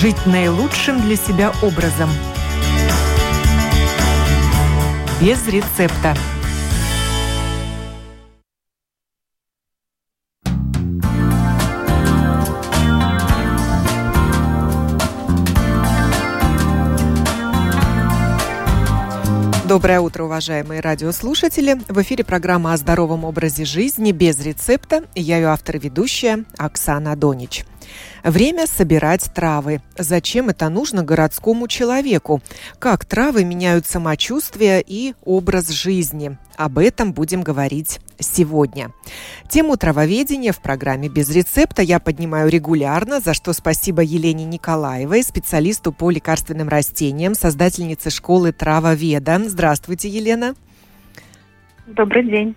жить наилучшим для себя образом. Без рецепта. Доброе утро, уважаемые радиослушатели. В эфире программа о здоровом образе жизни без рецепта. Я ее автор и ведущая Оксана Донич. Время собирать травы. Зачем это нужно городскому человеку? Как травы меняют самочувствие и образ жизни? Об этом будем говорить сегодня. Тему травоведения в программе «Без рецепта» я поднимаю регулярно, за что спасибо Елене Николаевой, специалисту по лекарственным растениям, создательнице школы «Травоведа». Здравствуйте, Елена. Добрый день.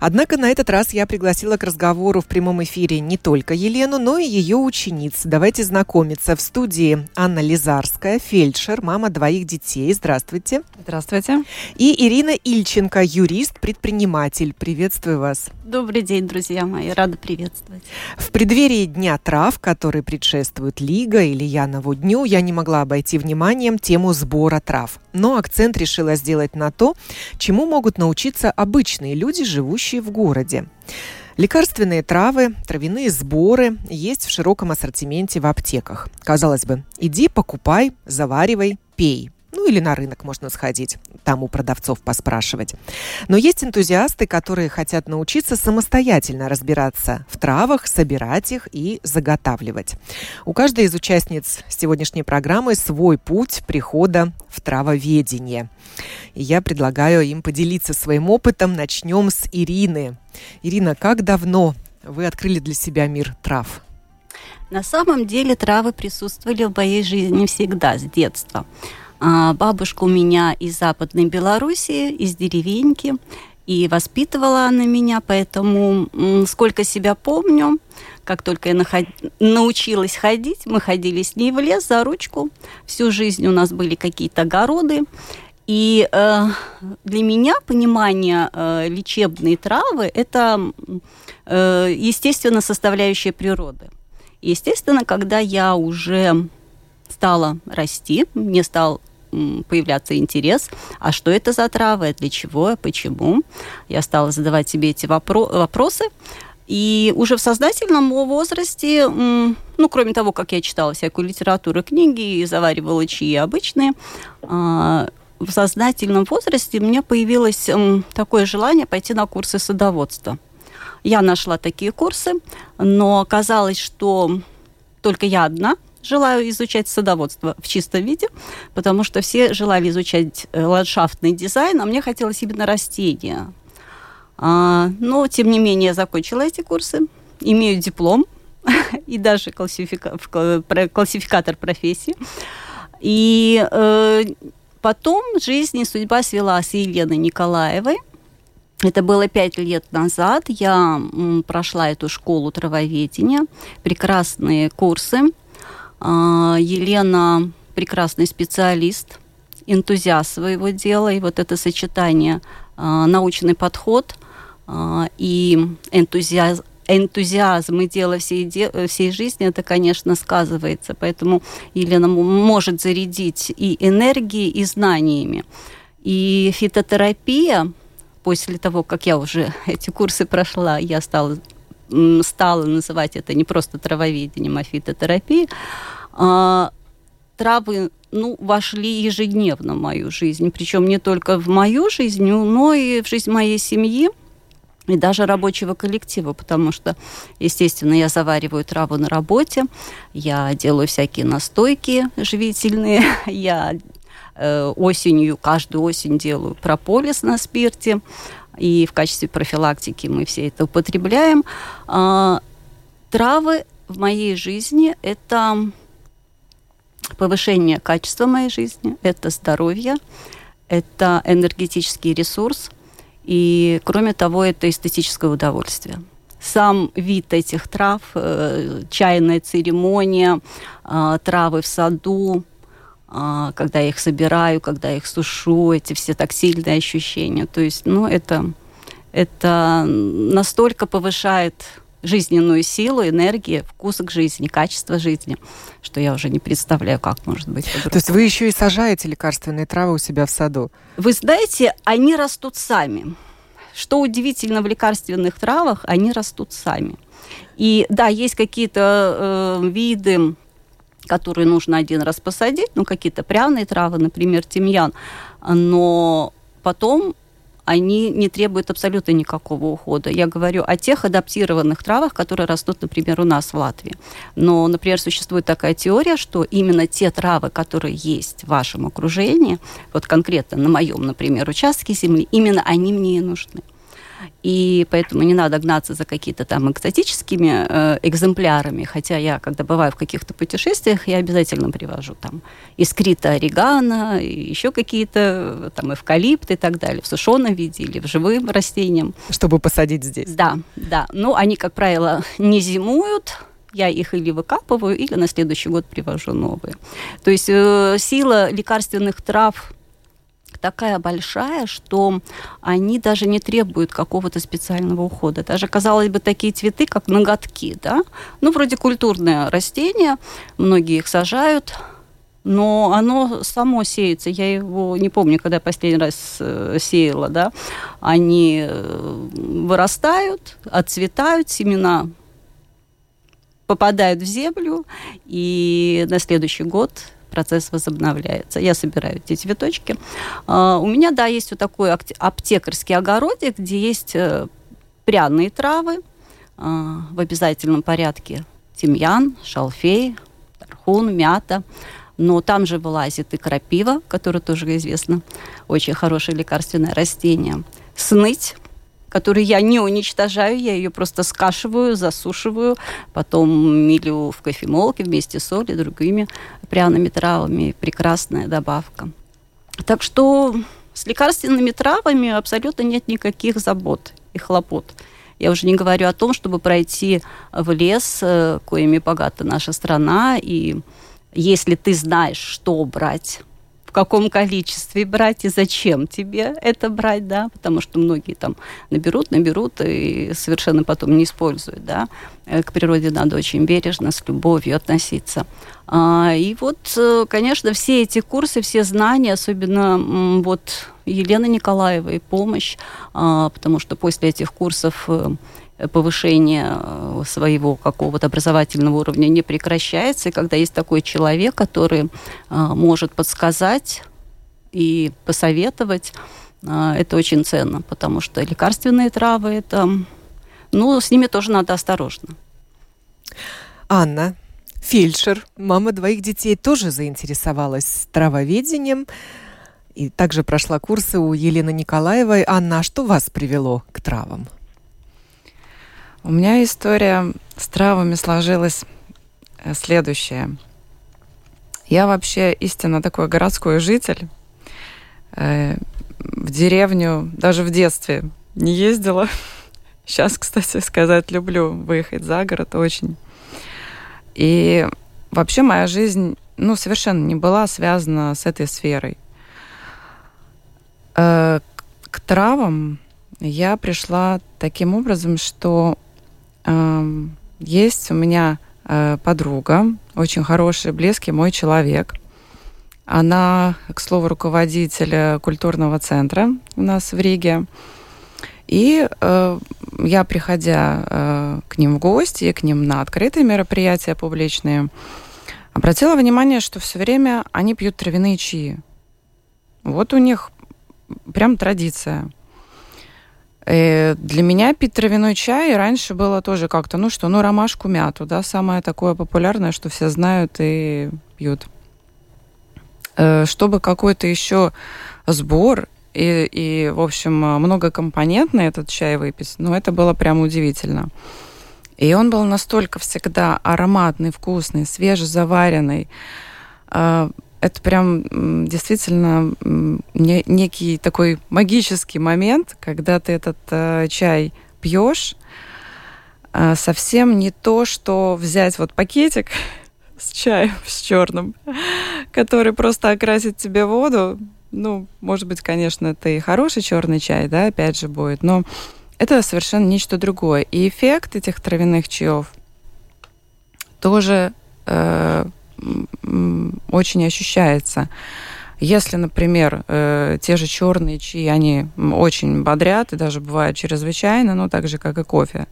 Однако на этот раз я пригласила к разговору в прямом эфире не только Елену, но и ее учениц. Давайте знакомиться. В студии Анна Лизарская, фельдшер, мама двоих детей. Здравствуйте. Здравствуйте. И Ирина Ильченко, юрист, предприниматель. Приветствую вас. Добрый день, друзья мои. Рада приветствовать. В преддверии Дня трав, который предшествует Лига или Янову дню, я не могла обойти вниманием тему сбора трав. Но акцент решила сделать на то, чему могут научиться обычные люди, живущие в городе. Лекарственные травы, травяные сборы есть в широком ассортименте в аптеках. Казалось бы, иди покупай, заваривай, пей. Или на рынок можно сходить, там у продавцов поспрашивать. Но есть энтузиасты, которые хотят научиться самостоятельно разбираться в травах, собирать их и заготавливать. У каждой из участниц сегодняшней программы свой путь прихода в травоведение. И я предлагаю им поделиться своим опытом. Начнем с Ирины. Ирина, как давно вы открыли для себя мир трав? На самом деле травы присутствовали в моей жизни всегда, с детства. А, бабушка у меня из Западной Белоруссии, из деревеньки, и воспитывала она меня, поэтому сколько себя помню, как только я наход... научилась ходить, мы ходили с ней в лес за ручку. Всю жизнь у нас были какие-то огороды. И э, для меня понимание э, лечебной травы это, э, естественно, составляющая природы. Естественно, когда я уже стала расти, мне стал появляться интерес, а что это за травы, для чего, почему. Я стала задавать себе эти вопро- вопросы. И уже в сознательном возрасте, ну, кроме того, как я читала всякую литературу, книги и заваривала чаи обычные, а, в сознательном возрасте у меня появилось такое желание пойти на курсы садоводства. Я нашла такие курсы, но оказалось, что только я одна – желаю изучать садоводство в чистом виде, потому что все желали изучать э, ландшафтный дизайн, а мне хотелось именно растения. А, но, тем не менее, я закончила эти курсы, имею диплом и даже классифика... классификатор профессии. И э, потом жизнь и судьба свела с Еленой Николаевой. Это было пять лет назад. Я прошла эту школу травоведения, прекрасные курсы Елена прекрасный специалист, энтузиаст своего дела, и вот это сочетание а, научный подход а, и энтузиазм, энтузиазм и дело всей, де, всей жизни, это, конечно, сказывается. Поэтому Елена может зарядить и энергией, и знаниями. И фитотерапия, после того, как я уже эти курсы прошла, я стала стала называть это не просто травоведением, а фитотерапией, а, травы ну, вошли ежедневно в мою жизнь. Причем не только в мою жизнь, но и в жизнь моей семьи и даже рабочего коллектива, потому что, естественно, я завариваю траву на работе, я делаю всякие настойки живительные, я э, осенью, каждую осень делаю прополис на спирте, и в качестве профилактики мы все это употребляем. А, травы в моей жизни – это повышение качества моей жизни, это здоровье, это энергетический ресурс, и, кроме того, это эстетическое удовольствие. Сам вид этих трав, э, чайная церемония, э, травы в саду, когда я их собираю, когда я их сушу, эти все тактильные ощущения. То есть, ну, это, это настолько повышает жизненную силу, энергию, вкус к жизни, качество жизни, что я уже не представляю, как может быть. То есть вы еще и сажаете лекарственные травы у себя в саду? Вы знаете, они растут сами. Что удивительно в лекарственных травах, они растут сами. И да, есть какие-то э, виды, которые нужно один раз посадить, ну какие-то пряные травы, например, тимьян, но потом они не требуют абсолютно никакого ухода. Я говорю о тех адаптированных травах, которые растут, например, у нас в Латвии. Но, например, существует такая теория, что именно те травы, которые есть в вашем окружении, вот конкретно на моем, например, участке земли, именно они мне и нужны и поэтому не надо гнаться за какие-то там экзотическими э, экземплярами, хотя я, когда бываю в каких-то путешествиях, я обязательно привожу там искрита орегано, еще какие-то там эвкалипты и так далее, в сушеном виде или в живым растением. Чтобы посадить здесь. Да, да. Ну, они, как правило, не зимуют, я их или выкапываю, или на следующий год привожу новые. То есть э, сила лекарственных трав такая большая, что они даже не требуют какого-то специального ухода. Даже, казалось бы, такие цветы, как ноготки, да, ну, вроде культурное растение, многие их сажают, но оно само сеется. Я его не помню, когда я последний раз э, сеяла, да. Они э, вырастают, отцветают, семена попадают в землю, и на следующий год процесс возобновляется. Я собираю эти цветочки. А, у меня, да, есть вот такой аптекарский огородик, где есть э, пряные травы а, в обязательном порядке. Тимьян, шалфей, тархун, мята. Но там же вылазит и крапива, которая тоже известна, очень хорошее лекарственное растение. Сныть, которую я не уничтожаю, я ее просто скашиваю, засушиваю, потом милю в кофемолке вместе с солью другими пряными травами. Прекрасная добавка. Так что с лекарственными травами абсолютно нет никаких забот и хлопот. Я уже не говорю о том, чтобы пройти в лес, э, коими богата наша страна, и если ты знаешь, что брать каком количестве брать и зачем тебе это брать, да, потому что многие там наберут, наберут и совершенно потом не используют, да. Э, к природе надо очень бережно, с любовью относиться. А, и вот, э, конечно, все эти курсы, все знания, особенно вот Елена Николаева и помощь, а, потому что после этих курсов э, повышение э, своего какого-то образовательного уровня не прекращается. И когда есть такой человек, который э, может подсказать и посоветовать, э, это очень ценно, потому что лекарственные травы, это, ну, с ними тоже надо осторожно. Анна, фельдшер, мама двоих детей, тоже заинтересовалась травоведением и также прошла курсы у Елены Николаевой. Анна, а что вас привело к травам? У меня история с травами сложилась э, следующая. Я вообще истинно такой городской житель. Э, в деревню даже в детстве не ездила. Сейчас, кстати, сказать, люблю выехать за город очень. И вообще моя жизнь, ну, совершенно не была связана с этой сферой. Э, к травам я пришла таким образом, что есть у меня э, подруга, очень хороший, близкий мой человек. Она, к слову, руководитель культурного центра у нас в Риге. И э, я, приходя э, к ним в гости, к ним на открытые мероприятия публичные, обратила внимание, что все время они пьют травяные чаи. Вот у них прям традиция. И э, для меня пить травяной чай раньше было тоже как-то, ну что, ну ромашку, мяту, да, самое такое популярное, что все знают и пьют. Э, чтобы какой-то еще сбор и, и, в общем, многокомпонентный этот чай выпить, ну, это было прям удивительно. И он был настолько всегда ароматный, вкусный, свежезаваренный. Это прям действительно некий такой магический момент, когда ты этот э, чай пьешь, э, совсем не то, что взять вот пакетик с чаем, с черным, который просто окрасит тебе воду. Ну, может быть, конечно, это и хороший черный чай, да, опять же будет, но это совершенно нечто другое. И эффект этих травяных чаев тоже э, очень ощущается. Если, например, э, те же черные чаи, они очень бодрят и даже бывают чрезвычайно, ну, так же, как и кофе,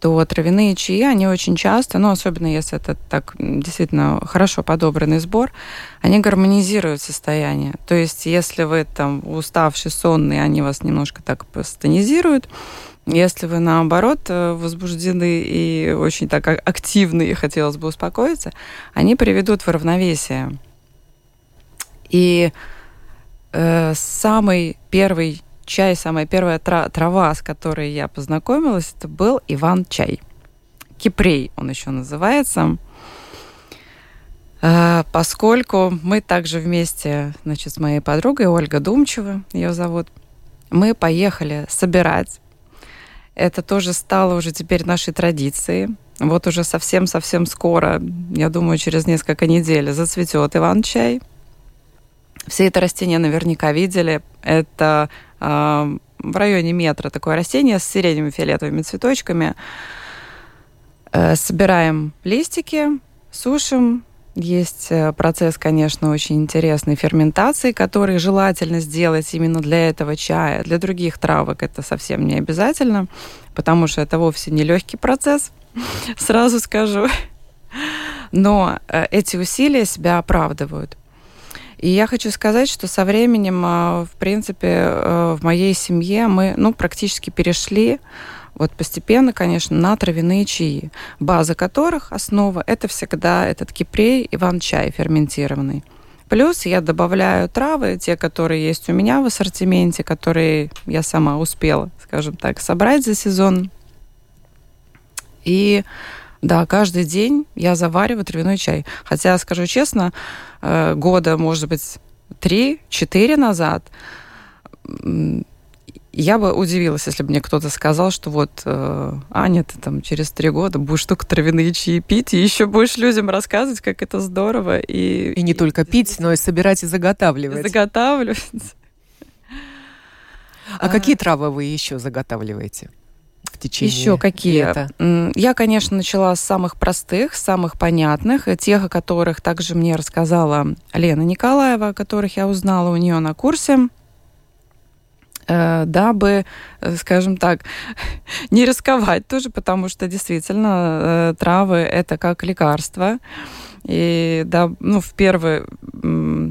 то травяные чаи, они очень часто, ну, особенно если это так действительно хорошо подобранный сбор, они гармонизируют состояние. То есть, если вы там уставший, сонный, они вас немножко так стонизируют, если вы, наоборот, э, возбуждены и очень так активны, и хотелось бы успокоиться, они приведут в равновесие. И э, самый первый чай, самая первая трава, с которой я познакомилась, это был Иван-чай. Кипрей он еще называется. Э, поскольку мы также вместе, значит, с моей подругой Ольга Думчева, ее зовут, мы поехали собирать это тоже стало уже теперь нашей традицией. Вот уже совсем-совсем скоро, я думаю, через несколько недель зацветет Иван-чай. Все это растения наверняка видели. Это э, в районе метра такое растение с сиреневыми фиолетовыми цветочками. Э, собираем листики, сушим, есть э, процесс, конечно, очень интересный ферментации, который желательно сделать именно для этого чая. Для других травок это совсем не обязательно, потому что это вовсе не легкий процесс, сразу скажу. Но э, эти усилия себя оправдывают. И я хочу сказать, что со временем, э, в принципе, в моей семье мы ну, практически перешли вот постепенно, конечно, на травяные чаи, база которых, основа, это всегда этот кипрей, иван-чай ферментированный. Плюс я добавляю травы, те, которые есть у меня в ассортименте, которые я сама успела, скажем так, собрать за сезон. И да, каждый день я завариваю травяной чай. Хотя, скажу честно, э, года, может быть, три-четыре назад я бы удивилась, если бы мне кто-то сказал, что вот, э, Аня, ты там через три года будешь только травяные чаи пить, и еще будешь людям рассказывать, как это здорово. И, и не только пить, но и собирать и заготавливать. заготавливать. А, а какие травы вы еще заготавливаете? в течение Еще какие? Лета? Я, конечно, начала с самых простых, самых понятных, тех, о которых также мне рассказала Лена Николаева, о которых я узнала у нее на курсе. Э, дабы, э, скажем так, не рисковать тоже, потому что действительно э, травы это как лекарство. И да, ну, в первый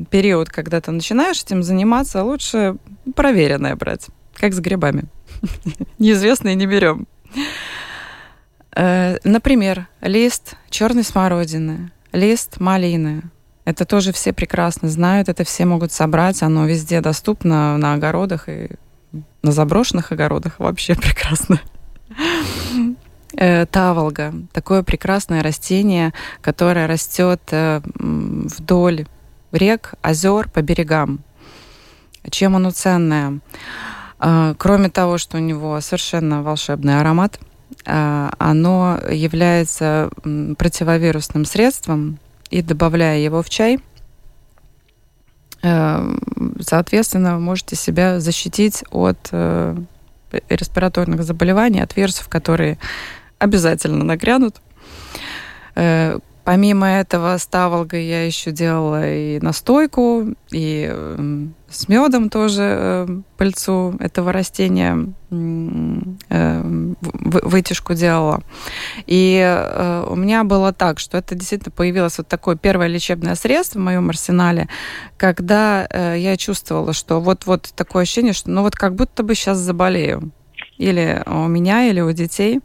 период, когда ты начинаешь этим заниматься, лучше проверенное брать, как с грибами. Неизвестные не берем. Например, лист черной смородины, лист малины. Это тоже все прекрасно знают, это все могут собрать, оно везде доступно на огородах и на заброшенных огородах вообще прекрасно. Э, таволга. Такое прекрасное растение, которое растет э, вдоль рек, озер, по берегам. Чем оно ценное? Э, кроме того, что у него совершенно волшебный аромат, оно является противовирусным средством, и добавляя его в чай – соответственно, можете себя защитить от э, респираторных заболеваний, от вирусов, которые обязательно нагрянут. Помимо этого, с таволгой я еще делала и настойку, и с медом тоже э, пыльцу этого растения э, вытяжку делала. И э, у меня было так, что это действительно появилось вот такое первое лечебное средство в моем арсенале, когда я чувствовала, что вот-вот такое ощущение, что ну вот как будто бы сейчас заболею. Или у меня, или у детей.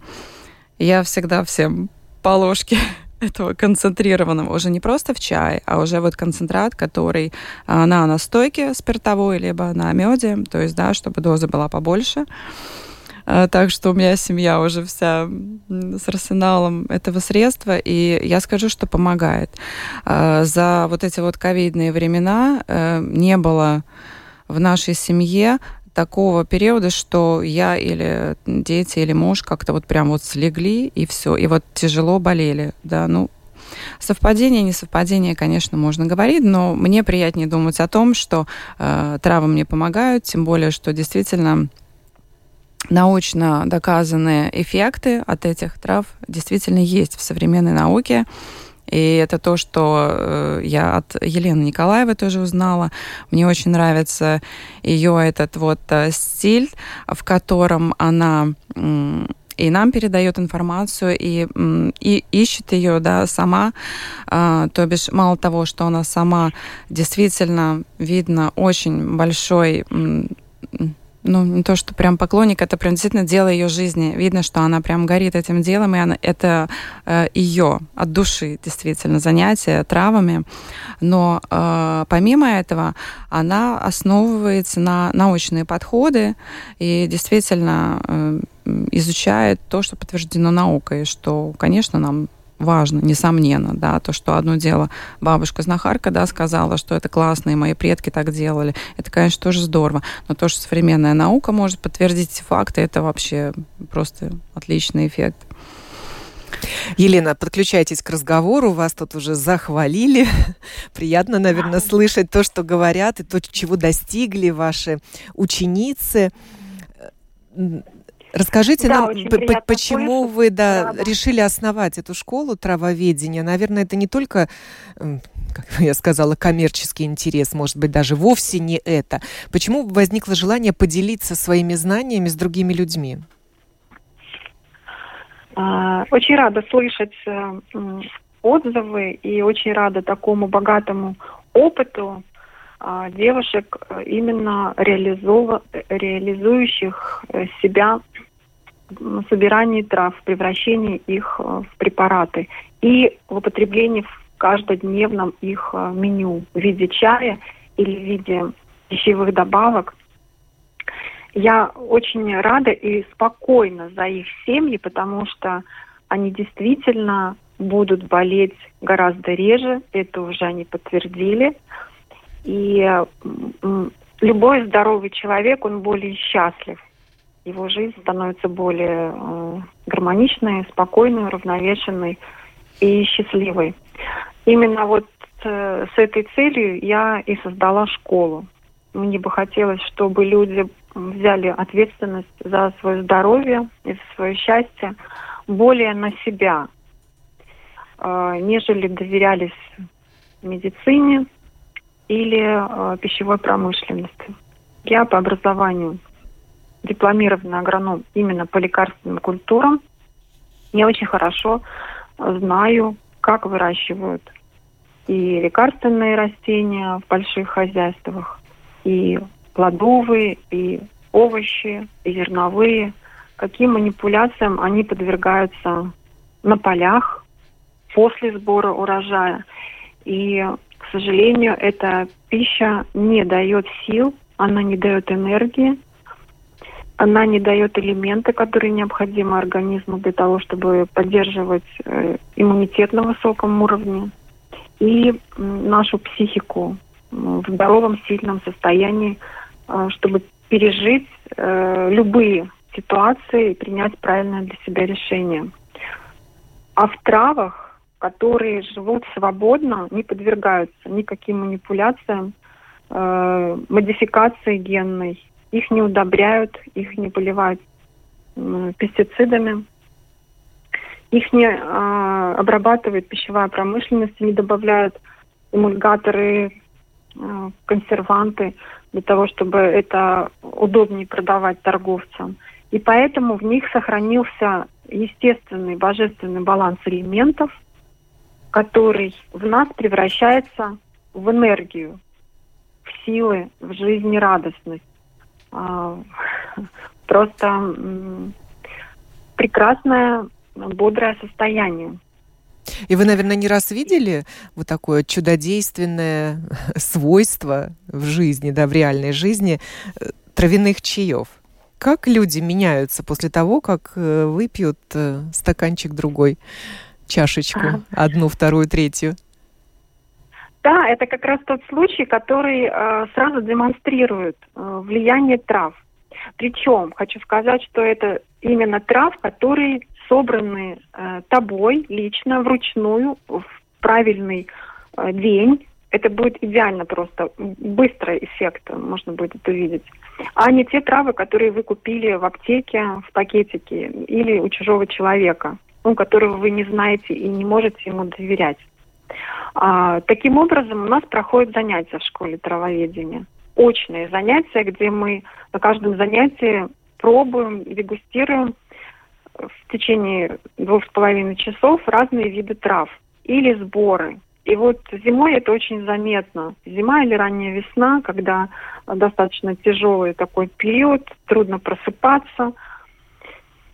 Я всегда всем по ложке этого концентрированного, уже не просто в чай, а уже вот концентрат, который а, на настойке спиртовой, либо на меде, то есть, да, чтобы доза была побольше. А, так что у меня семья уже вся с арсеналом этого средства, и я скажу, что помогает. А, за вот эти вот ковидные времена э, не было в нашей семье такого периода, что я или дети, или муж как-то вот прям вот слегли, и все, и вот тяжело болели, да, ну, Совпадение, не совпадение, конечно, можно говорить, но мне приятнее думать о том, что э, травы мне помогают, тем более, что действительно научно доказанные эффекты от этих трав действительно есть в современной науке. И это то, что э, я от Елены Николаевой тоже узнала. Мне очень нравится ее этот вот э, стиль, в котором она и нам передает информацию, и, и ищет ее да, сама. А, то бишь, мало того, что она сама действительно, видно, очень большой ну, не то, что прям поклонник, это прям действительно дело ее жизни. Видно, что она прям горит этим делом, и она, это э, ее от души действительно занятие травами. Но э, помимо этого, она основывается на научные подходы и действительно э, изучает то, что подтверждено наукой, что, конечно, нам важно, несомненно, да, то, что одно дело бабушка-знахарка, да, сказала, что это классно, и мои предки так делали, это, конечно, тоже здорово, но то, что современная наука может подтвердить эти факты, это вообще просто отличный эффект. Елена, подключайтесь к разговору, вас тут уже захвалили. Приятно, наверное, слышать то, что говорят, и то, чего достигли ваши ученицы Расскажите да, нам, почему слышать. вы да, да, решили основать эту школу травоведения? Наверное, это не только, как я сказала, коммерческий интерес, может быть, даже вовсе не это. Почему возникло желание поделиться своими знаниями с другими людьми? А, очень рада слышать э, отзывы и очень рада такому богатому опыту девушек, э, именно реализующих э, себя в собирании трав, в превращении их э, в препараты и в употреблении в каждодневном их меню в виде чая или в виде пищевых добавок. Я очень рада и спокойна за их семьи, потому что они действительно будут болеть гораздо реже, это уже они подтвердили. И любой здоровый человек, он более счастлив. Его жизнь становится более гармоничной, спокойной, уравновешенной и счастливой. Именно вот э, с этой целью я и создала школу. Мне бы хотелось, чтобы люди взяли ответственность за свое здоровье и за свое счастье более на себя, э, нежели доверялись медицине, или э, пищевой промышленности. Я по образованию дипломированный агроном именно по лекарственным культурам. Я очень хорошо знаю, как выращивают и лекарственные растения в больших хозяйствах, и плодовые, и овощи, и зерновые, каким манипуляциям они подвергаются на полях после сбора урожая. И к сожалению, эта пища не дает сил, она не дает энергии, она не дает элементы, которые необходимы организму для того, чтобы поддерживать э, иммунитет на высоком уровне и нашу психику в здоровом, сильном состоянии, э, чтобы пережить э, любые ситуации и принять правильное для себя решение. А в травах которые живут свободно, не подвергаются никаким манипуляциям, э, модификации генной. Их не удобряют, их не поливают э, пестицидами. Их не э, обрабатывает пищевая промышленность, не добавляют эмульгаторы, э, консерванты для того, чтобы это удобнее продавать торговцам. И поэтому в них сохранился естественный божественный баланс элементов – который в нас превращается в энергию, в силы, в жизнерадостность. А, просто прекрасное, бодрое состояние. И вы, наверное, не раз видели вот такое чудодейственное свойство в жизни, да, в реальной жизни э, травяных чаев. Как люди меняются после того, как э, выпьют э, стаканчик другой? Чашечку, одну, вторую, третью? Да, это как раз тот случай, который э, сразу демонстрирует э, влияние трав. Причем хочу сказать, что это именно трав, которые собраны э, тобой лично, вручную, в правильный э, день. Это будет идеально просто, быстрый эффект, можно будет увидеть. а не те травы, которые вы купили в аптеке, в пакетике или у чужого человека, ну, которого вы не знаете и не можете ему доверять. А, таким образом, у нас проходят занятия в школе травоведения. Очные занятия, где мы на каждом занятии пробуем, дегустируем в течение двух с половиной часов разные виды трав или сборы. И вот зимой это очень заметно. Зима или ранняя весна, когда достаточно тяжелый такой период, трудно просыпаться.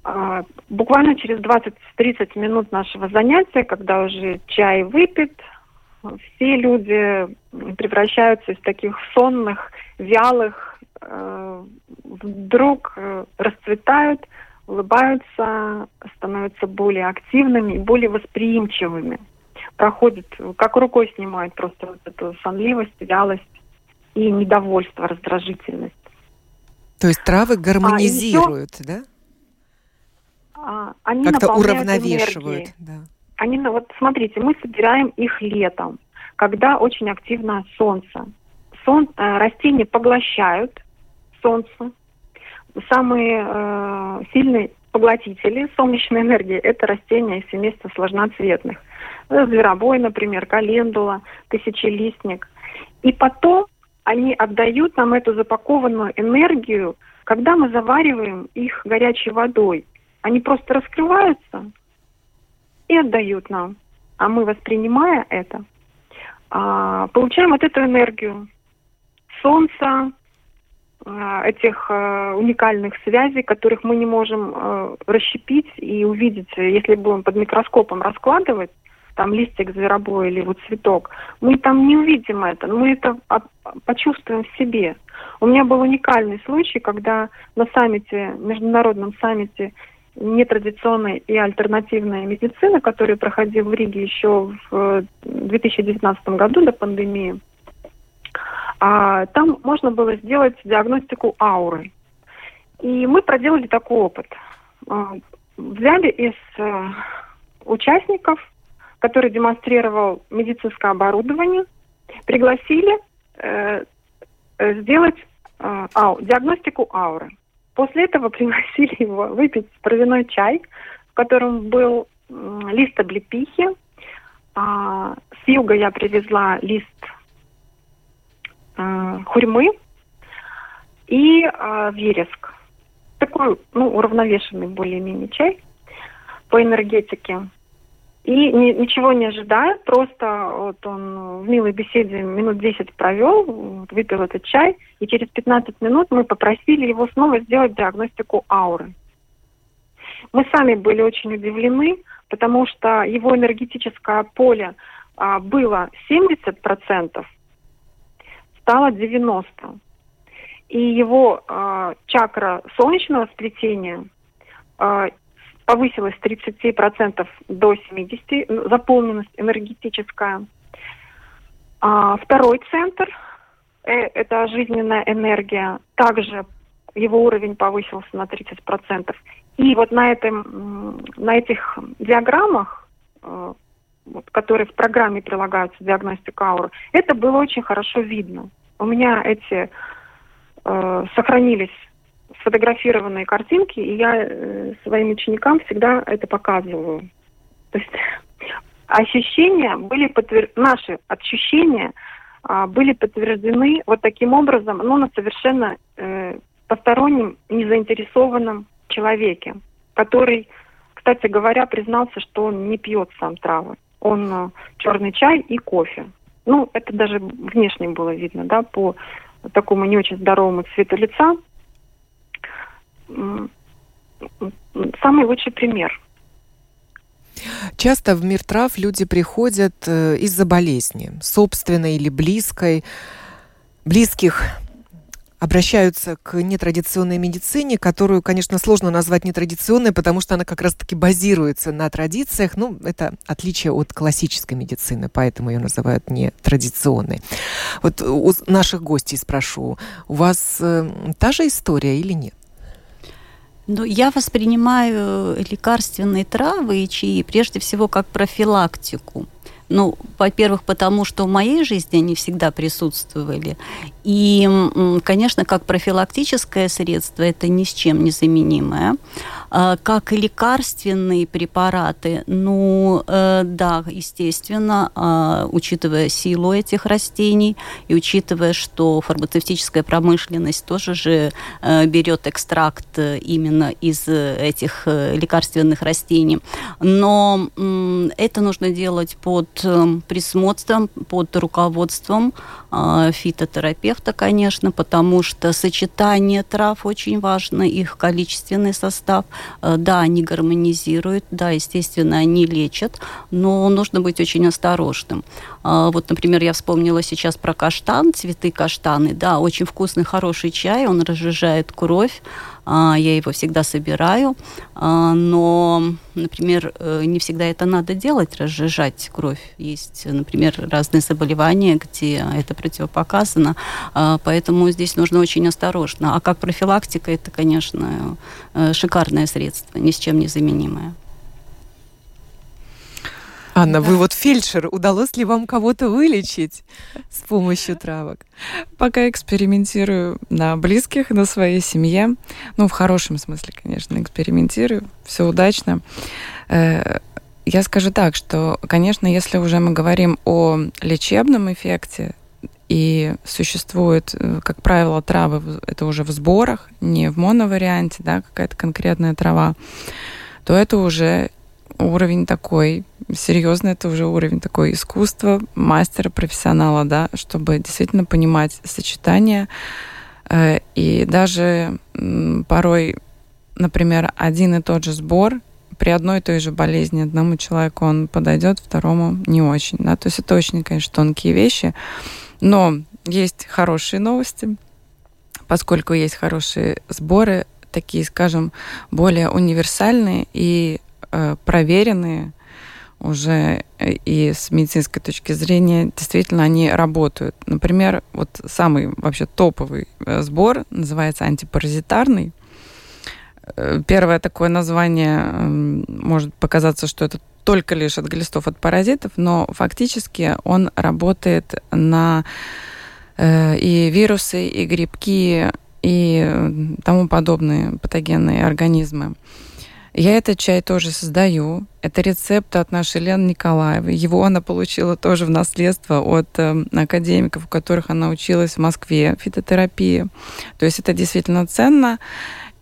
А, буквально через 20-30 минут нашего занятия, когда уже чай выпит, все люди превращаются из таких сонных, вялых, э, вдруг э, расцветают, улыбаются, становятся более активными и более восприимчивыми. Проходит, как рукой снимает просто вот эту сонливость, вялость и недовольство, раздражительность. То есть травы гармонизируют, а, да? А, они Как-то уравновешивают, да. Они, ну, вот смотрите, мы собираем их летом, когда очень активно солнце. Сон, э, растения поглощают солнце. Самые э, сильные поглотители солнечной энергии – это растения из семейства сложноцветных. Зверобой, например, календула, тысячелистник. И потом они отдают нам эту запакованную энергию, когда мы завариваем их горячей водой. Они просто раскрываются и отдают нам. А мы, воспринимая это, а, получаем вот эту энергию солнца, а, этих а, уникальных связей, которых мы не можем расщепить и увидеть, если будем под микроскопом раскладывать, там листик зверобоя или вот цветок, мы там не увидим это, мы это почувствуем в себе. У меня был уникальный случай, когда на саммите, международном саммите нетрадиционной и альтернативной медицины, который проходил в Риге еще в 2019 году до пандемии, а, там можно было сделать диагностику ауры. И мы проделали такой опыт. А, взяли из а, участников, который демонстрировал медицинское оборудование, пригласили э, сделать э, диагностику ауры. После этого пригласили его выпить травяной чай, в котором был лист облепихи. А, с юга я привезла лист а, хурьмы и а, вереск. Такой, ну, уравновешенный более-менее чай по энергетике. И ни, ничего не ожидая, просто вот он в милой беседе минут 10 провел, выпил этот чай, и через 15 минут мы попросили его снова сделать диагностику ауры. Мы сами были очень удивлены, потому что его энергетическое поле а, было 70%, стало 90%. И его а, чакра солнечного сплетения а, повысилась с 30% до 70%, ну, заполненность энергетическая. А второй центр э, – это жизненная энергия. Также его уровень повысился на 30%. И вот на, этом, на этих диаграммах, э, которые в программе прилагаются, диагностика ауры, это было очень хорошо видно. У меня эти э, сохранились сфотографированные картинки, и я э, своим ученикам всегда это показываю. То есть ощущения были подтвер... наши ощущения а, были подтверждены вот таким образом, ну, на совершенно э, постороннем, незаинтересованном человеке, который, кстати говоря, признался, что он не пьет сам травы. Он э, черный чай и кофе. Ну, это даже внешне было видно, да, по такому не очень здоровому цвету лица самый лучший пример. Часто в мир трав люди приходят э, из-за болезни, собственной или близкой, близких обращаются к нетрадиционной медицине, которую, конечно, сложно назвать нетрадиционной, потому что она как раз-таки базируется на традициях. Ну, это отличие от классической медицины, поэтому ее называют нетрадиционной. Вот у наших гостей спрошу, у вас э, та же история или нет? Ну, я воспринимаю лекарственные травы и чаи прежде всего как профилактику. Ну, во-первых, потому что в моей жизни они всегда присутствовали. И, конечно, как профилактическое средство это ни с чем не заменимое. А, как лекарственные препараты, ну, э, да, естественно, а, учитывая силу этих растений и учитывая, что фармацевтическая промышленность тоже же э, берет экстракт э, именно из этих лекарственных растений. Но это нужно делать под присмотром, под руководством а, фитотерапевта, конечно, потому что сочетание трав очень важно, их количественный состав. Э, да, они гармонизируют, да, естественно, они лечат, но нужно быть очень осторожным. А, вот, например, я вспомнила сейчас про каштан, цветы каштаны, да, очень вкусный, хороший чай, он разжижает кровь, я его всегда собираю, а, но, например, э, не всегда это надо делать, разжижать кровь. Есть, например, разные заболевания, где это противопоказано, а, поэтому здесь нужно очень осторожно. А как профилактика, это, конечно, э, шикарное средство, ни с чем не заменимое. Анна, вы вот фельдшер. Удалось ли вам кого-то вылечить с помощью травок? Пока экспериментирую на близких, на своей семье. Ну, в хорошем смысле, конечно, экспериментирую. Все удачно. Э, я скажу так, что, конечно, если уже мы говорим о лечебном эффекте, и существует, э, как правило, травы, это уже в сборах, не в моноварианте, да, какая-то конкретная трава, то это уже уровень такой серьезный, это уже уровень такой искусства, мастера, профессионала, да, чтобы действительно понимать сочетание. Э, и даже порой, например, один и тот же сбор при одной и той же болезни одному человеку он подойдет, второму не очень. Да? То есть это очень, конечно, тонкие вещи. Но есть хорошие новости, поскольку есть хорошие сборы, такие, скажем, более универсальные и проверенные уже э, и с медицинской точки зрения действительно они работают. Например, вот самый вообще топовый э, сбор называется антипаразитарный. Первое такое название может показаться, что это только лишь от глистов, от паразитов, но фактически он работает на и вирусы, и грибки, и тому подобные патогенные организмы. Я этот чай тоже создаю. Это рецепт от нашей Лены Николаевой. Его она получила тоже в наследство от э, академиков, у которых она училась в Москве, фитотерапии. То есть это действительно ценно.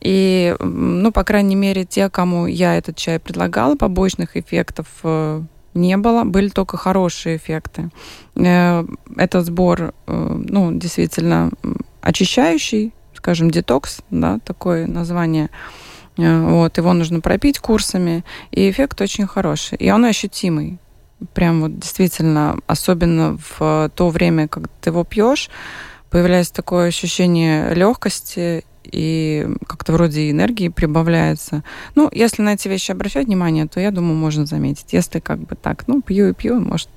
И, ну, по крайней мере, те, кому я этот чай предлагала, побочных эффектов э, не было, были только хорошие эффекты. Э, этот сбор, э, ну, действительно очищающий, скажем, детокс, да, такое название – вот, его нужно пропить курсами, и эффект очень хороший. И он ощутимый. Прям вот действительно, особенно в то время, когда ты его пьешь, появляется такое ощущение легкости и как-то вроде энергии прибавляется. Ну, если на эти вещи обращать внимание, то я думаю, можно заметить. Если как бы так, ну, пью и пью, может.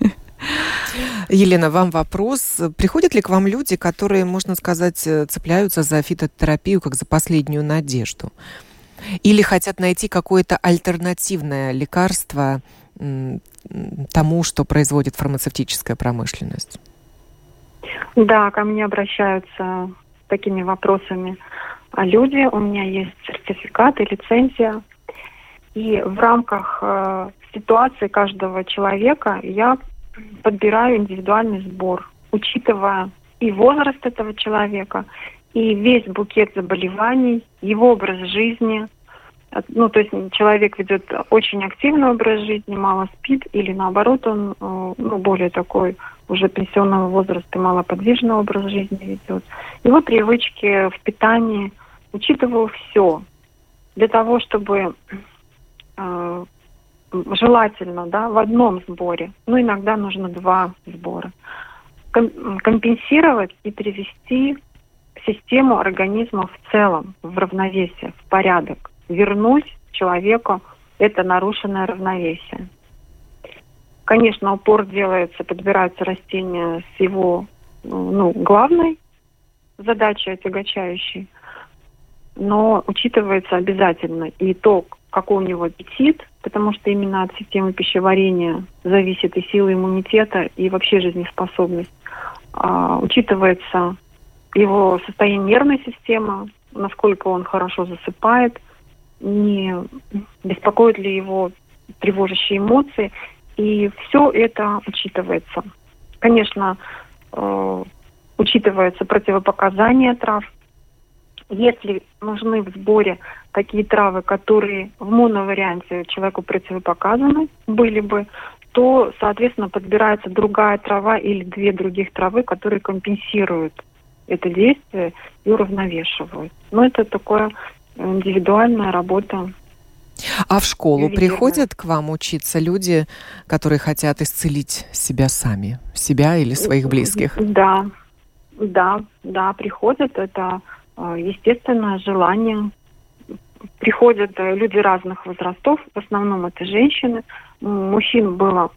Елена, вам вопрос. Приходят ли к вам люди, которые, можно сказать, цепляются за фитотерапию как за последнюю надежду? Или хотят найти какое-то альтернативное лекарство тому, что производит фармацевтическая промышленность? Да, ко мне обращаются с такими вопросами а люди. У меня есть сертификат и лицензия. И в рамках э, ситуации каждого человека я подбираю индивидуальный сбор, учитывая и возраст этого человека, и весь букет заболеваний, его образ жизни. Ну, то есть человек ведет очень активный образ жизни, мало спит, или наоборот, он э, ну, более такой уже пенсионного возраста, малоподвижный образ жизни ведет. Его привычки в питании, учитываю все, для того, чтобы э, желательно, да, в одном сборе, ну, иногда нужно два сбора, компенсировать и привести систему организма в целом в равновесие, в порядок, вернуть человеку это нарушенное равновесие. Конечно, упор делается, подбираются растения с его ну, главной задачей отягочающей, но учитывается обязательно и то, какой у него аппетит, потому что именно от системы пищеварения зависит и сила иммунитета, и вообще жизнеспособность. А, учитывается его состояние нервной системы, насколько он хорошо засыпает, не беспокоит ли его тревожащие эмоции, и все это учитывается. Конечно, э, учитываются противопоказания трав. Если нужны в сборе такие травы, которые в моноварианте человеку противопоказаны были бы, то, соответственно, подбирается другая трава или две других травы, которые компенсируют это действие и уравновешивают. Но это такое индивидуальная работа. А в школу приходят к вам учиться люди, которые хотят исцелить себя сами, себя или своих близких? Да, да, да, приходят. Это э, естественное желание. Приходят э, люди разных возрастов, в основном это женщины. Мужчин было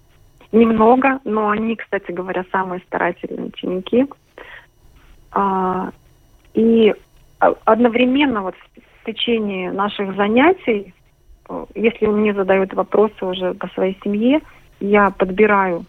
немного, но они, кстати говоря, самые старательные ученики. А, и одновременно вот течение наших занятий, э, если мне задают вопросы уже по своей семье, я подбираю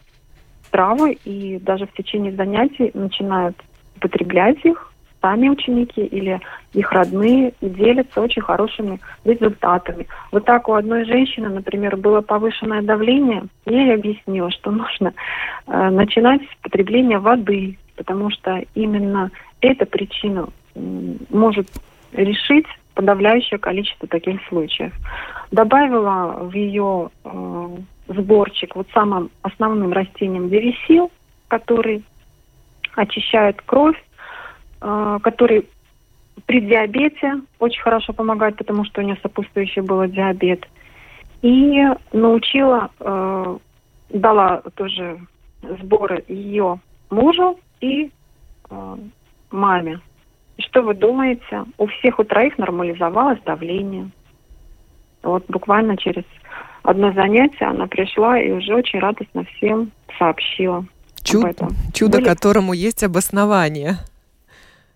травы и даже в течение занятий начинают употреблять их сами ученики или их родные и делятся очень хорошими результатами. Вот так у одной женщины, например, было повышенное давление, я ей объяснила, что нужно э, начинать с потребления воды, потому что именно эта причина может решить подавляющее количество таких случаев. Добавила в ее э, сборчик вот самым основным растением дересил, который очищает кровь, э, который при диабете очень хорошо помогает, потому что у нее сопутствующий был диабет. И научила, э, дала тоже сборы ее мужу и э, маме. И что вы думаете? У всех у троих нормализовалось давление. Вот буквально через одно занятие она пришла и уже очень радостно всем сообщила. Чудо, чудо Были... которому есть обоснование.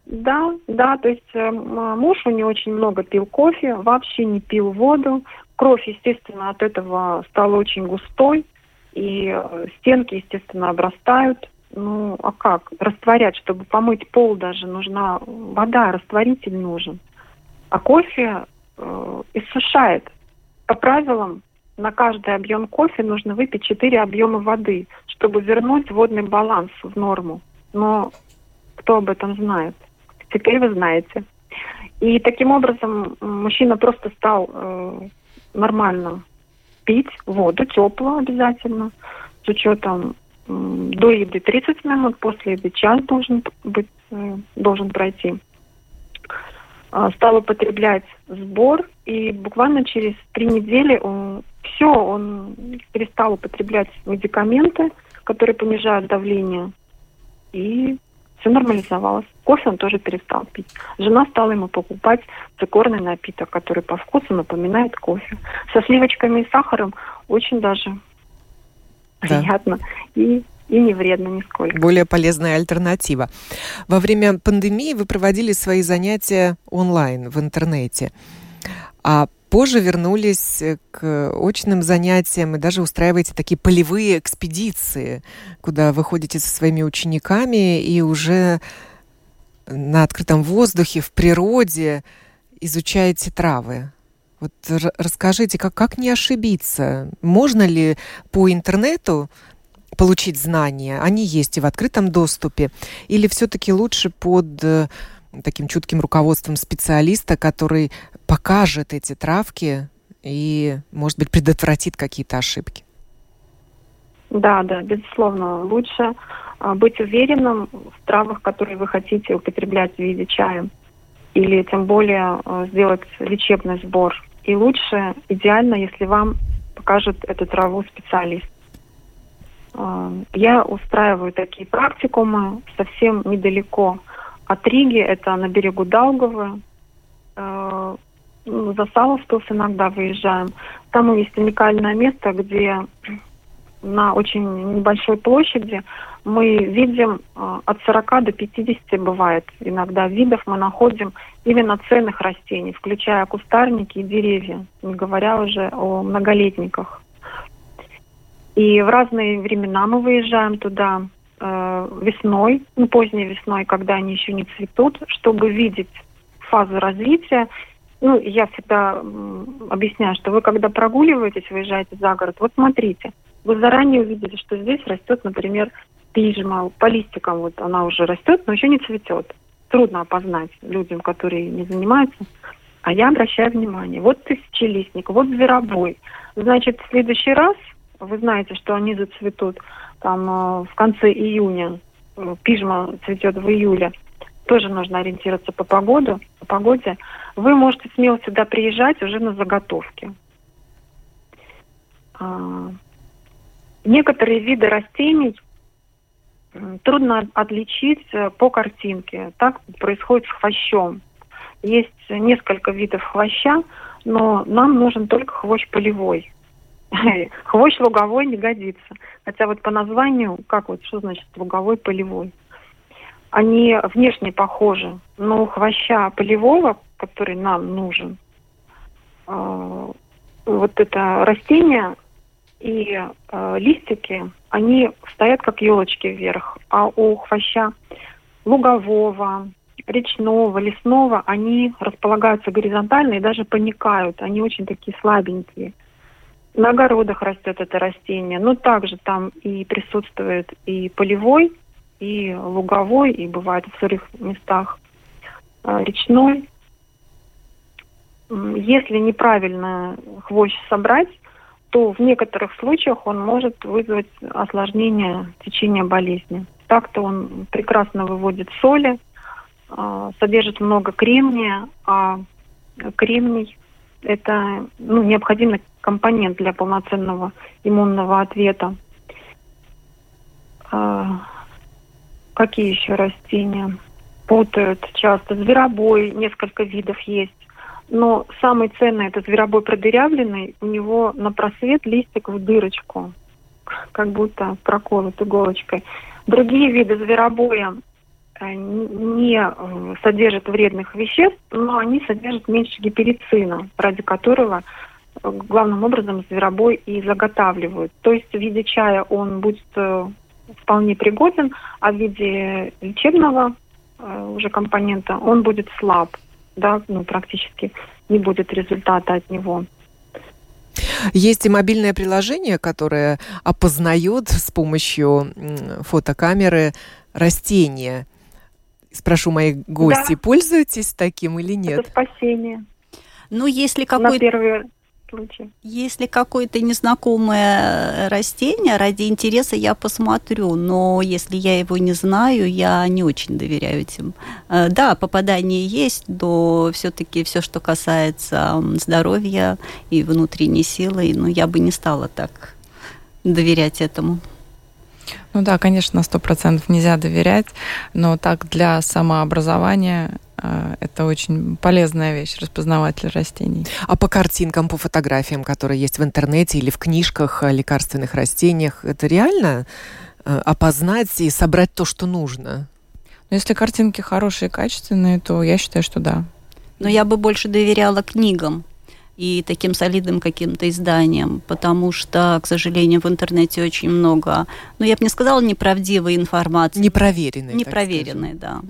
Да, да, то есть э, муж у нее очень много пил кофе, вообще не пил воду. Кровь, естественно, от этого стала очень густой, и э, стенки, естественно, обрастают. Ну, а как? Растворять, чтобы помыть пол даже нужна вода, растворитель нужен. А кофе э, иссушает. По правилам, на каждый объем кофе нужно выпить 4 объема воды, чтобы вернуть водный баланс в норму. Но кто об этом знает? Теперь вы знаете. И таким образом мужчина просто стал э, нормально пить воду, теплую обязательно, с учетом до еды 30 минут, после еды час должен быть, э, должен пройти. А, стал употреблять сбор, и буквально через три недели он, все, он перестал употреблять медикаменты, которые понижают давление, и все нормализовалось. Кофе он тоже перестал пить. Жена стала ему покупать цикорный напиток, который по вкусу напоминает кофе. Со сливочками и сахаром очень даже да. приятно и и не вредно нисколько. Более полезная альтернатива. Во время пандемии вы проводили свои занятия онлайн в интернете, а позже вернулись к очным занятиям и даже устраиваете такие полевые экспедиции, куда вы ходите со своими учениками и уже на открытом воздухе, в природе изучаете травы. Вот расскажите, как, как не ошибиться? Можно ли по интернету получить знания? Они есть и в открытом доступе? Или все-таки лучше под э, таким чутким руководством специалиста, который покажет эти травки и, может быть, предотвратит какие-то ошибки? Да, да, безусловно. Лучше а, быть уверенным в травах, которые вы хотите употреблять в виде чая. Или тем более а, сделать лечебный сбор и лучше, идеально, если вам покажет эту траву специалист. А, я устраиваю такие практикумы совсем недалеко от Риги, это на берегу Даугавы. А, ну, за Саловпилс иногда выезжаем. Там есть уникальное место, где на очень небольшой площади мы видим э, от 40 до 50 бывает иногда видов мы находим именно ценных растений, включая кустарники и деревья, не говоря уже о многолетниках. И в разные времена мы выезжаем туда э, весной, ну, поздней весной, когда они еще не цветут, чтобы видеть фазу развития. Ну, я всегда объясняю, что вы, когда прогуливаетесь, выезжаете за город, вот смотрите, вы заранее увидите, что здесь растет, например, пижма, по листикам вот она уже растет, но еще не цветет. Трудно опознать людям, которые не занимаются. А я обращаю внимание. Вот тысячелистник, вот зверобой. Значит, в следующий раз вы знаете, что они зацветут там э, в конце июня. Э, пижма цветет в июле. Тоже нужно ориентироваться по погоду, по погоде. Вы можете смело сюда приезжать уже на заготовки. А, некоторые виды растений трудно отличить э, по картинке. Так происходит с хвощом. Есть несколько видов хвоща, но нам нужен только хвощ полевой. Хвощ луговой не годится. Хотя вот по названию, как вот, что значит луговой, полевой? Они внешне похожи, но у хвоща полевого, который нам нужен, э, вот это растение и э, листики, они стоят как елочки вверх, а у хвоща лугового, речного, лесного, они располагаются горизонтально и даже поникают. Они очень такие слабенькие. На огородах растет это растение, но также там и присутствует и полевой, и луговой, и бывает в сырых местах э, речной. Если неправильно хвощ собрать, то в некоторых случаях он может вызвать осложнение течения болезни. Так-то он прекрасно выводит соли, э, содержит много кремния, а кремний – это ну, необходимый компонент для полноценного иммунного ответа. Какие еще растения путают часто? Зверобой, несколько видов есть. Но самый ценный это зверобой продырявленный. У него на просвет листик в дырочку, как будто проколот иголочкой. Другие виды зверобоя э, не э, содержат вредных веществ, но они содержат меньше гиперицина, ради которого э, главным образом зверобой и заготавливают. То есть в виде чая он будет вполне пригоден, а в виде лечебного уже компонента он будет слаб да, ну, практически не будет результата от него. Есть и мобильное приложение, которое опознает с помощью фотокамеры растения. Спрошу моих гостей, да. пользуетесь таким или нет? Это спасение. Ну, если какой-то... На первый случае. Если какое-то незнакомое растение, ради интереса я посмотрю, но если я его не знаю, я не очень доверяю этим. Э, да, попадание есть, но все-таки все, что касается здоровья и внутренней силы, ну, я бы не стала так доверять этому. Ну да, конечно, на сто процентов нельзя доверять, но так для самообразования э, это очень полезная вещь, распознаватель растений. А по картинкам, по фотографиям, которые есть в интернете или в книжках о лекарственных растениях, это реально э, опознать и собрать то, что нужно? Но если картинки хорошие и качественные, то я считаю, что да. Но я бы больше доверяла книгам, и таким солидным каким-то изданием, потому что, к сожалению, в интернете очень много, ну, я бы не сказала неправдивой информации. Непроверенной. Непроверенной, да.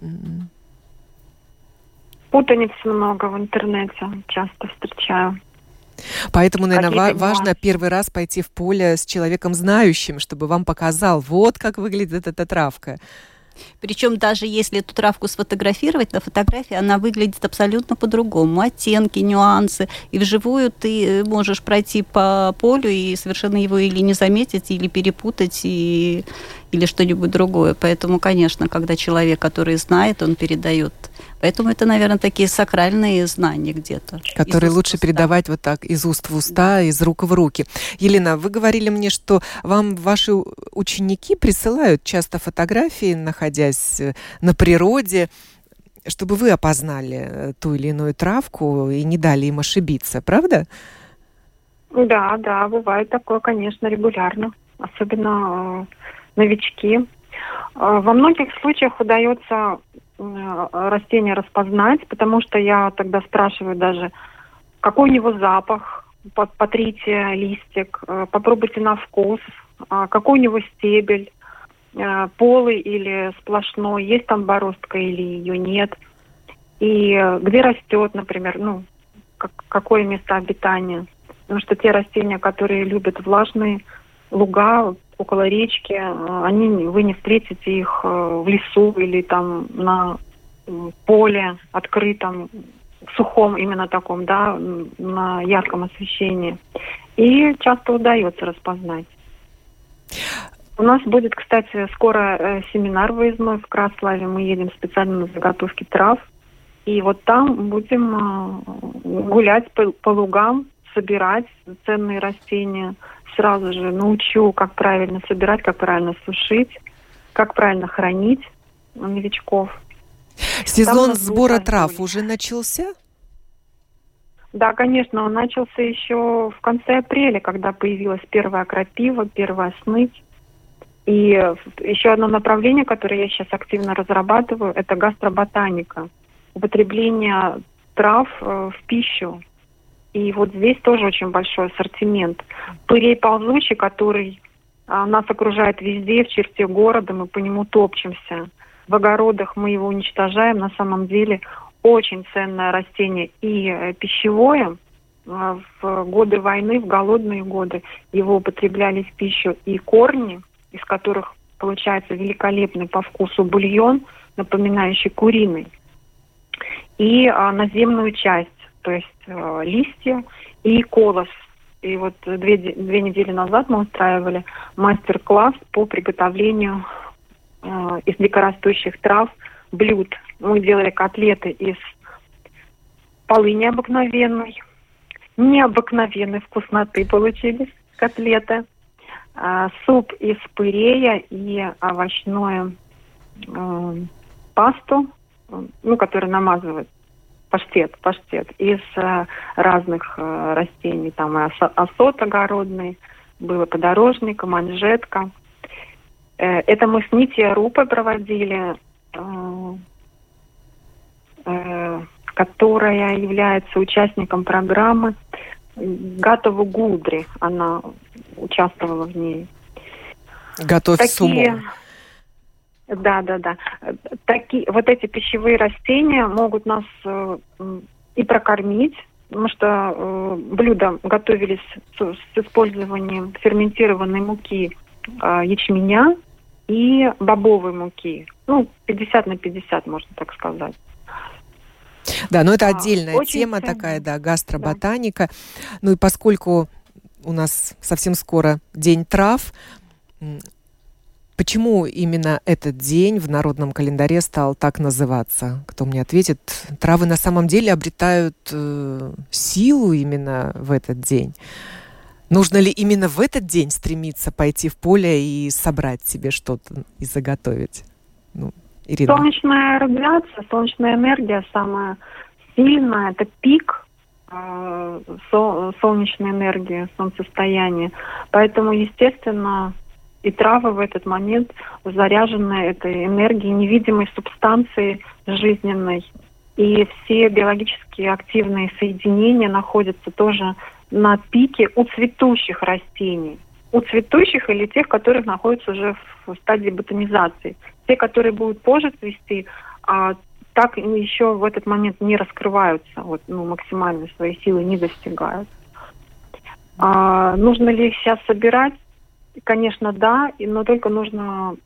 Путаниц много в интернете, часто встречаю. Поэтому, наверное, ва- важно первый раз пойти в поле с человеком знающим, чтобы вам показал, вот как выглядит эта травка. Причем даже если эту травку сфотографировать, на фотографии она выглядит абсолютно по-другому. Оттенки, нюансы. И вживую ты э, можешь пройти по полю и совершенно его или не заметить, или перепутать, и, или что-нибудь другое. Поэтому, конечно, когда человек, который знает, он передает. Поэтому это, наверное, такие сакральные знания где-то. Которые лучше передавать вот так из уст в уста, да. из рук в руки. Елена, вы говорили мне, что вам ваши ученики присылают часто фотографии, находясь э, на природе, чтобы вы опознали э, ту или иную травку и не дали им ошибиться, правда? Да, да, бывает такое, конечно, регулярно особенно новички. Во многих случаях удается растение распознать, потому что я тогда спрашиваю даже, какой у него запах, потрите листик, попробуйте на вкус, какой у него стебель, полый или сплошной, есть там бороздка или ее нет, и где растет, например, ну, как, какое место обитания. Потому что те растения, которые любят влажные луга около речки, они, вы не встретите их э, в лесу или там на поле открытом, сухом именно таком, да, на ярком освещении. И часто удается распознать. У нас будет, кстати, скоро э, семинар выездной в Краславе. Мы едем специально на заготовки трав. И вот там будем э, гулять по, по лугам, собирать ценные растения. Сразу же научу, как правильно собирать, как правильно сушить, как правильно хранить новичков. Сезон сбора трав уже начался? Да, конечно, он начался еще в конце апреля, когда появилась первая крапива, первая сныть. И еще одно направление, которое я сейчас активно разрабатываю, это гастроботаника. Употребление трав э, в пищу. И вот здесь тоже очень большой ассортимент. Пырей ползучий, который а, нас окружает везде, в черте города, мы по нему топчемся. В огородах мы его уничтожаем. На самом деле очень ценное растение и э, пищевое. А, в годы войны, в голодные годы его употребляли в пищу и корни, из которых получается великолепный по вкусу бульон, напоминающий куриный, и а, наземную часть то есть э, листья и колос. И вот две, две недели назад мы устраивали мастер-класс по приготовлению э, из дикорастущих трав блюд. Мы делали котлеты из полыни обыкновенной, необыкновенной вкусноты получились котлеты, э, суп из пырея и овощную э, пасту, ну, которую намазывают паштет, паштет из э, разных э, растений. Там и осот огородный, было подорожника, манжетка. Э, это мы с Нития Рупой проводили, э, э, которая является участником программы Гатову Гудри. Она участвовала в ней. Готовь Такие... с умом. Да, да, да. Такие, вот эти пищевые растения могут нас э, и прокормить, потому что э, блюда готовились с, с использованием ферментированной муки э, ячменя и бобовой муки. Ну, 50 на 50, можно так сказать. Да, но это отдельная Очень тема ценно. такая, да, гастроботаника. Да. Ну и поскольку у нас совсем скоро День трав, Почему именно этот день в народном календаре стал так называться? Кто мне ответит? Травы на самом деле обретают э, силу именно в этот день. Нужно ли именно в этот день стремиться пойти в поле и собрать себе что-то и заготовить? Ну, Ирина. Солнечная радиация, солнечная энергия самая сильная, это пик э, солнечной энергии, солнцестояния. Поэтому, естественно, и травы в этот момент заряжены этой энергией невидимой субстанции жизненной. И все биологически активные соединения находятся тоже на пике у цветущих растений. У цветущих или тех, которые находятся уже в стадии ботанизации. Те, которые будут позже цвести, а так еще в этот момент не раскрываются, вот, ну, максимально свои силы не достигают. А, нужно ли их сейчас собирать? Конечно, да, но только нужно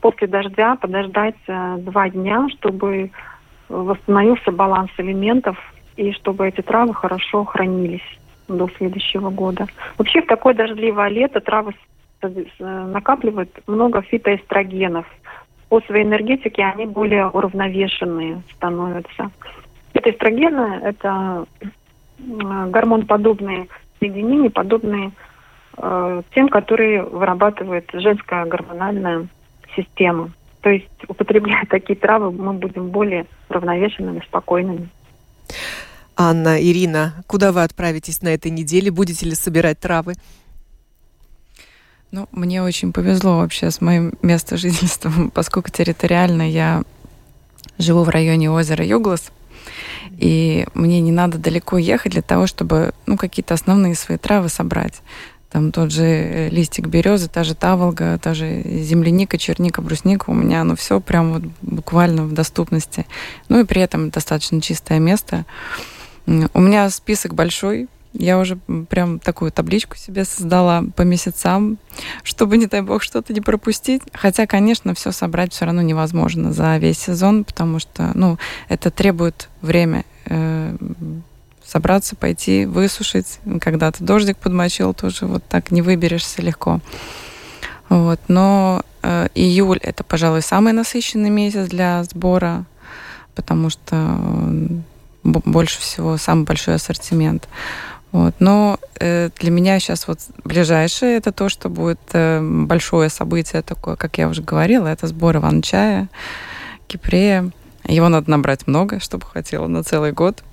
после дождя подождать э, два дня, чтобы восстановился баланс элементов и чтобы эти травы хорошо хранились до следующего года. Вообще в такое дождливое лето травы накапливают много фитоэстрогенов. По своей энергетике они более уравновешенные становятся. Фитоэстрогены – это гормон подобные соединения, подобные э, тем, которые вырабатывает женская гормональная система. То есть, употребляя такие травы, мы будем более равновешенными, спокойными. Анна, Ирина, куда вы отправитесь на этой неделе? Будете ли собирать травы? Ну, мне очень повезло вообще с моим местом жительства, поскольку территориально я живу в районе озера Юглас, и мне не надо далеко ехать для того, чтобы ну, какие-то основные свои травы собрать. Там тот же э, листик березы, та же таволга, та же земляника, черника, брусника. У меня ну все прям вот буквально в доступности. Ну и при этом достаточно чистое место. У меня список большой, я уже прям такую табличку себе создала по месяцам, чтобы, не дай бог, что-то не пропустить. Хотя, конечно, все собрать все равно невозможно за весь сезон, потому что, ну, это требует время э, собраться, пойти, высушить. Когда-то дождик подмочил, тоже вот так не выберешься легко. Вот. Но э, июль это, пожалуй, самый насыщенный месяц для сбора, потому что больше всего самый большой ассортимент. Вот. Но э, для меня сейчас вот ближайшее это то, что будет э, большое событие такое, как я уже говорила, это сбор иван-чая, кипрея. Его надо набрать много, чтобы хватило на целый год.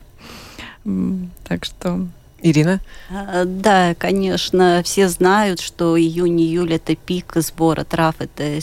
Так что Ирина? А, да, конечно, все знают, что июнь-июль это пик сбора трав, это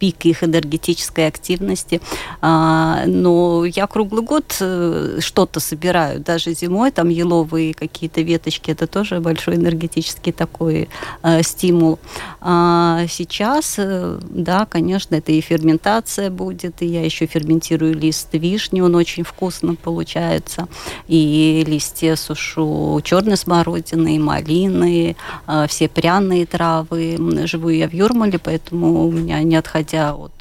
пик их энергетической активности. А, но я круглый год э, что-то собираю, даже зимой, там еловые какие-то веточки, это тоже большой энергетический такой э, стимул. А сейчас, э, да, конечно, это и ферментация будет, и я еще ферментирую лист вишни, он очень вкусно получается, и листья сушу черной смородины, малины, все пряные травы. Живу я в Юрмале, поэтому у меня не отходя хотя вот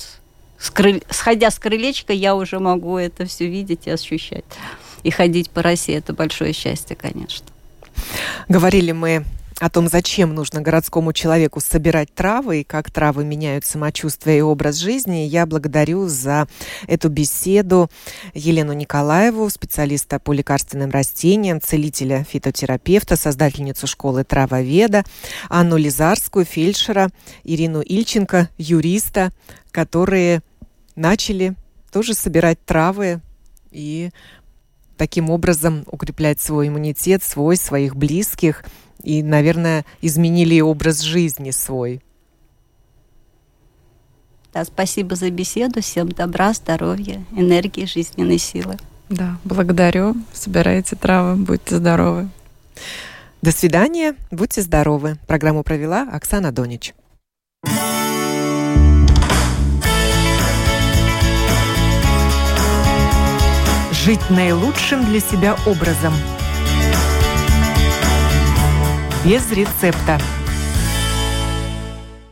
с крыль... сходя с крылечка, я уже могу это все видеть и ощущать. И ходить по России это большое счастье, конечно. Говорили мы о том, зачем нужно городскому человеку собирать травы и как травы меняют самочувствие и образ жизни. Я благодарю за эту беседу Елену Николаеву, специалиста по лекарственным растениям, целителя, фитотерапевта, создательницу школы травоведа, Анну Лизарскую, фельдшера, Ирину Ильченко, юриста, которые начали тоже собирать травы и таким образом укреплять свой иммунитет, свой, своих близких – и, наверное, изменили образ жизни свой. Да, спасибо за беседу. Всем добра, здоровья, энергии, жизненной силы. Да, благодарю. Собирайте травы, будьте здоровы. До свидания, будьте здоровы. Программу провела Оксана Донич. Жить наилучшим для себя образом – без рецепта.